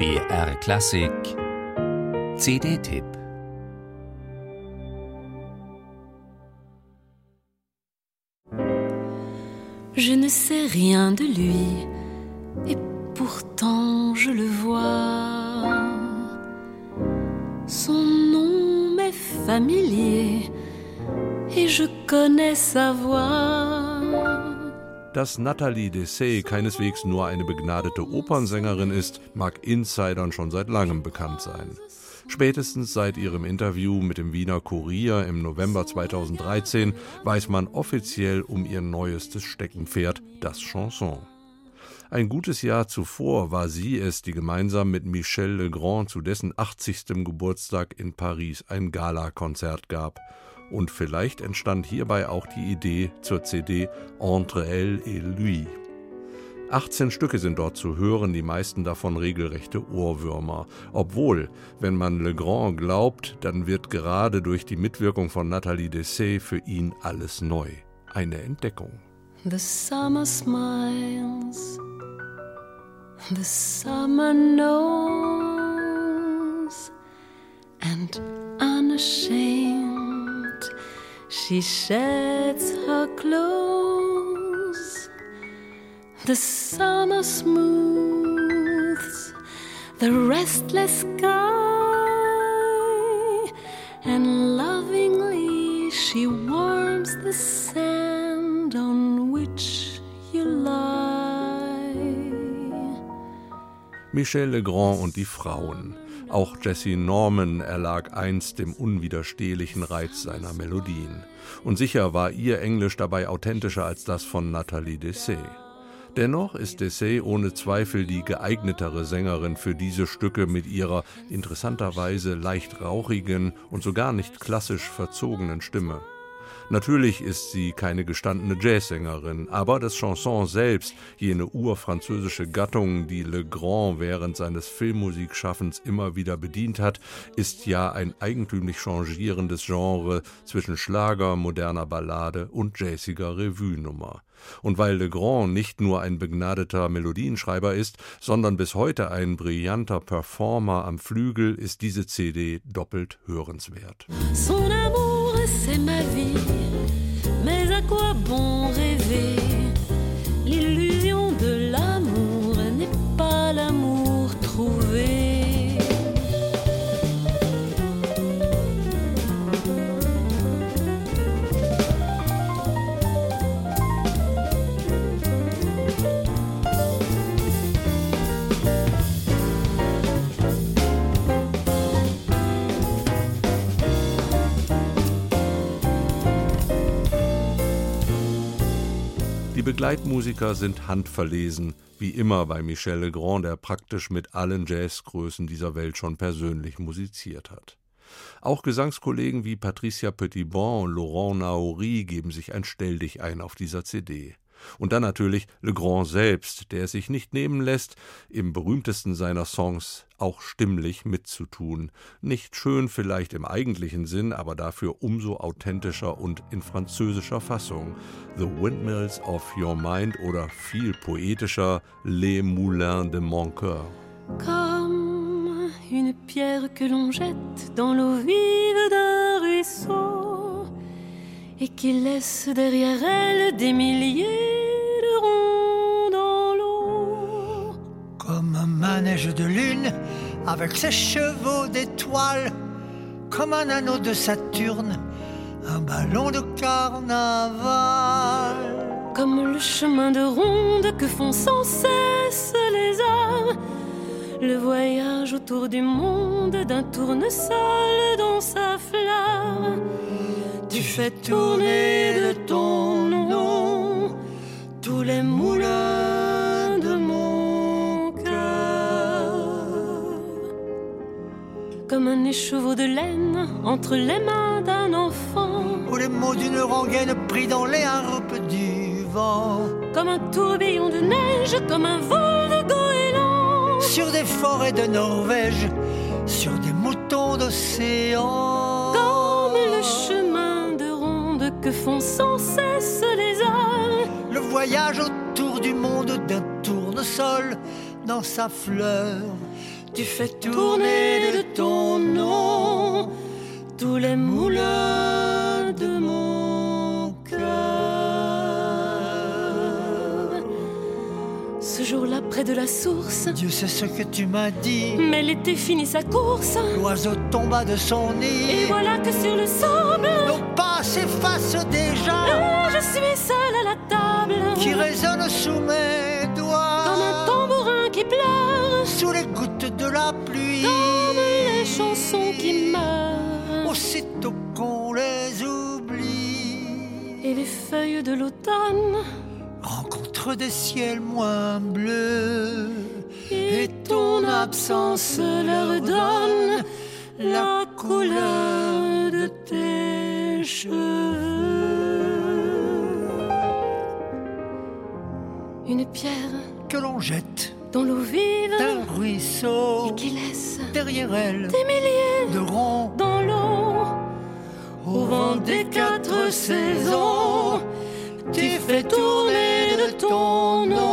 BR Klassik CD-Tipp Je ne sais rien de lui, et pourtant je le vois. Son nom m'est familier, et je connais sa voix. Dass Nathalie Dessay keineswegs nur eine begnadete Opernsängerin ist, mag Insidern schon seit langem bekannt sein. Spätestens seit ihrem Interview mit dem Wiener Kurier im November 2013 weiß man offiziell um ihr neuestes Steckenpferd, das Chanson. Ein gutes Jahr zuvor war sie es, die gemeinsam mit Michel Legrand zu dessen 80. Geburtstag in Paris ein Galakonzert gab. Und vielleicht entstand hierbei auch die Idee zur CD Entre elle et lui. 18 Stücke sind dort zu hören, die meisten davon regelrechte Ohrwürmer. Obwohl, wenn man Legrand glaubt, dann wird gerade durch die Mitwirkung von Nathalie Dessay für ihn alles neu. Eine Entdeckung. The summer smiles, the summer knows, and unashamed she sheds her clothes. The summer smooths the restless sky, and lovingly she warms the sand on which you lie. Michel Legrand und die Frauen. Auch Jesse Norman erlag einst dem unwiderstehlichen Reiz seiner Melodien. Und sicher war ihr Englisch dabei authentischer als das von Nathalie Dessay. Dennoch ist Dessay ohne Zweifel die geeignetere Sängerin für diese Stücke mit ihrer interessanterweise leicht rauchigen und sogar nicht klassisch verzogenen Stimme. Natürlich ist sie keine gestandene Jazzsängerin, aber das Chanson selbst, jene urfranzösische Gattung, die Le Grand während seines Filmmusikschaffens immer wieder bedient hat, ist ja ein eigentümlich changierendes Genre zwischen Schlager, moderner Ballade und jazziger Revue-Nummer. Und weil Le Grand nicht nur ein begnadeter Melodienschreiber ist, sondern bis heute ein brillanter Performer am Flügel, ist diese CD doppelt hörenswert. Son amour, c'est ma vie, mais à quoi bon rêver? Die Begleitmusiker sind handverlesen, wie immer bei Michel Legrand, der praktisch mit allen Jazzgrößen dieser Welt schon persönlich musiziert hat. Auch Gesangskollegen wie Patricia Petitbon und Laurent Naouri geben sich ein Stelldichein auf dieser CD. Und dann natürlich Legrand selbst, der es sich nicht nehmen lässt, im berühmtesten seiner Songs auch stimmlich mitzutun. Nicht schön vielleicht im eigentlichen Sinn, aber dafür umso authentischer und in französischer Fassung. The Windmills of Your Mind oder viel poetischer Les Moulins de Mon Coeur. Comme une pierre que l'on jette dans l'eau vive d'un ruisseau et qui laisse derrière elle des milliers manège de lune avec ses chevaux d'étoiles, comme un anneau de Saturne, un ballon de carnaval. Comme le chemin de ronde que font sans cesse les arts, le voyage autour du monde d'un tournesol dans sa flamme. Tu fais tourner de Écheveau de laine entre les mains d'un enfant. Ou les mots d'une rengaine pris dans les harpes du vent. Comme un tourbillon de neige, comme un vol de goéland. Sur des forêts de Norvège, sur des moutons d'océan. Comme le chemin de ronde que font sans cesse les arts. Le voyage autour du monde d'un tournesol dans sa fleur. Tu fais tourner les moulins de mon cœur. Ce jour-là, près de la source, Dieu sait ce que tu m'as dit. mais l'été finit sa course. L'oiseau tomba de son Et nid. voilà que sur le sable, Nos pas s'effacent déjà, je suis seule à la table. qui résonne sous mes doigts. Comme un tambourin qui pleure, Sous les gouttes de la pluie. comme les chansons qui meurent. Aussitôt qu'on les oublie. Et les feuilles de l'automne, rencontre des ciels moins bleus et ton absence leur donne la couleur de tes cheveux. Une pierre que l'on jette dans l'eau vive d'un ruisseau et qui laisse derrière elle des milliers de ronds des quatre saisons, tu fais tourner de ton nom.